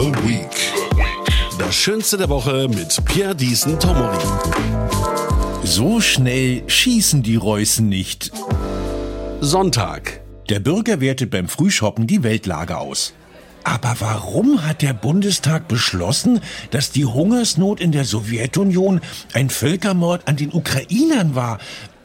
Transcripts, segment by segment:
The Week. Das Schönste der Woche mit Pierre Diesen Tomori. So schnell schießen die Reußen nicht. Sonntag. Der Bürger wertet beim Frühshoppen die Weltlage aus. Aber warum hat der Bundestag beschlossen, dass die Hungersnot in der Sowjetunion ein Völkermord an den Ukrainern war?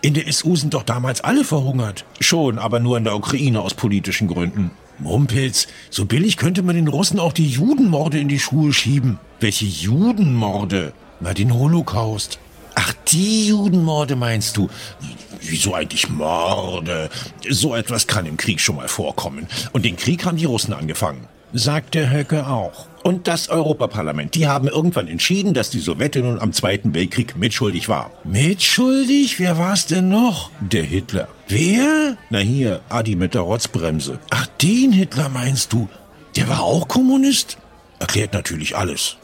In der SU sind doch damals alle verhungert. Schon, aber nur in der Ukraine aus politischen Gründen. Mumpels, so billig könnte man den Russen auch die Judenmorde in die Schuhe schieben. Welche Judenmorde? Na, den Holocaust. Ach, die Judenmorde meinst du? Wieso eigentlich Morde? So etwas kann im Krieg schon mal vorkommen. Und den Krieg haben die Russen angefangen. Sagt der Höcke auch. Und das Europaparlament, die haben irgendwann entschieden, dass die Sowjetunion am Zweiten Weltkrieg mitschuldig war. Mitschuldig? Wer war's denn noch? Der Hitler. Wer? Na hier, Adi mit der Rotzbremse. Ach, den Hitler meinst du? Der war auch Kommunist? Erklärt natürlich alles.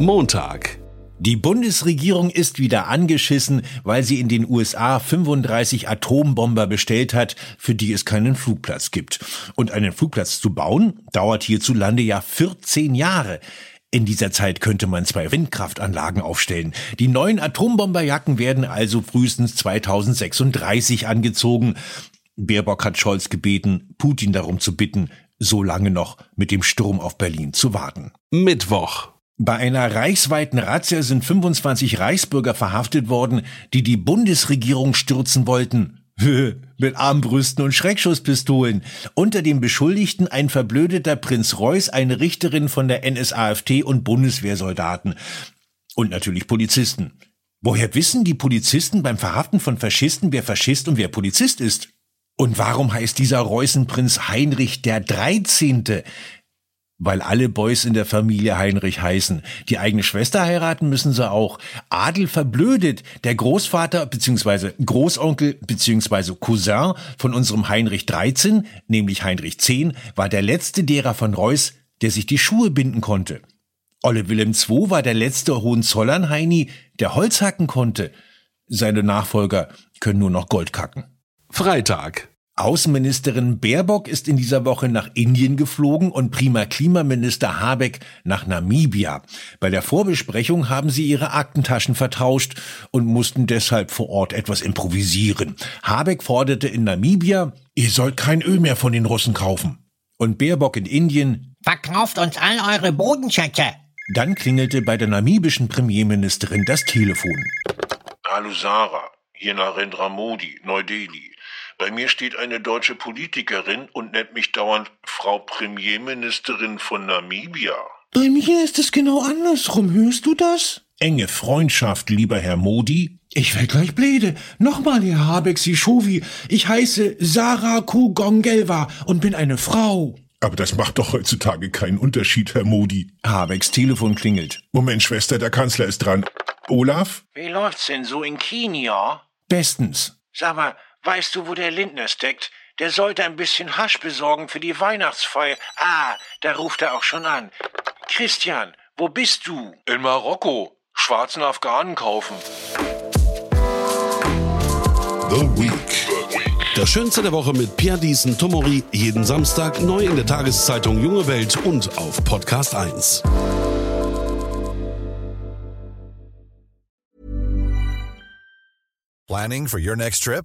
Montag. Die Bundesregierung ist wieder angeschissen, weil sie in den USA 35 Atombomber bestellt hat, für die es keinen Flugplatz gibt. Und einen Flugplatz zu bauen, dauert hierzulande ja 14 Jahre. In dieser Zeit könnte man zwei Windkraftanlagen aufstellen. Die neuen Atombomberjacken werden also frühestens 2036 angezogen. Baerbock hat Scholz gebeten, Putin darum zu bitten, so lange noch mit dem Sturm auf Berlin zu warten. Mittwoch. Bei einer reichsweiten Razzia sind 25 Reichsbürger verhaftet worden, die die Bundesregierung stürzen wollten. Mit Armbrüsten und Schreckschusspistolen. Unter den Beschuldigten ein verblödeter Prinz Reuß, eine Richterin von der NSAFT und Bundeswehrsoldaten. Und natürlich Polizisten. Woher wissen die Polizisten beim Verhaften von Faschisten, wer Faschist und wer Polizist ist? Und warum heißt dieser Reußenprinz Heinrich der Dreizehnte? Weil alle Boys in der Familie Heinrich heißen. Die eigene Schwester heiraten müssen sie auch. Adel verblödet. Der Großvater bzw. Großonkel bzw. Cousin von unserem Heinrich 13, nämlich Heinrich 10, war der letzte derer von Reuß, der sich die Schuhe binden konnte. Olle Wilhelm II war der letzte Hohenzollern-Heini, der Holz hacken konnte. Seine Nachfolger können nur noch Gold kacken. Freitag. Außenministerin Baerbock ist in dieser Woche nach Indien geflogen und prima Klimaminister Habeck nach Namibia. Bei der Vorbesprechung haben sie ihre Aktentaschen vertauscht und mussten deshalb vor Ort etwas improvisieren. Habeck forderte in Namibia, ihr sollt kein Öl mehr von den Russen kaufen. Und Baerbock in Indien, Verkauft uns all eure Bodenschätze. dann klingelte bei der namibischen Premierministerin das Telefon. Hallo Sarah, hier Narendra Modi, Neu-Delhi. Bei mir steht eine deutsche Politikerin und nennt mich dauernd Frau Premierministerin von Namibia. Bei mir ist es genau andersrum, hörst du das? Enge Freundschaft, lieber Herr Modi. Ich werd gleich bläde. Nochmal, Herr Habeck Sischowi. Ich heiße Sarah Kugongelwa und bin eine Frau. Aber das macht doch heutzutage keinen Unterschied, Herr Modi. Habecks Telefon klingelt. Moment, Schwester, der Kanzler ist dran. Olaf? Wie läuft's denn so in Kenia? Bestens. Sag mal, weißt du, wo der Lindner steckt? Der sollte ein bisschen Hasch besorgen für die Weihnachtsfeier. Ah, da ruft er auch schon an. Christian, wo bist du? In Marokko. Schwarzen Afghanen kaufen. The Week. Das Schönste der Woche mit Pierre Diesen Tomori. Jeden Samstag neu in der Tageszeitung Junge Welt und auf Podcast 1. Planning for your next trip?